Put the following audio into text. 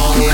Don't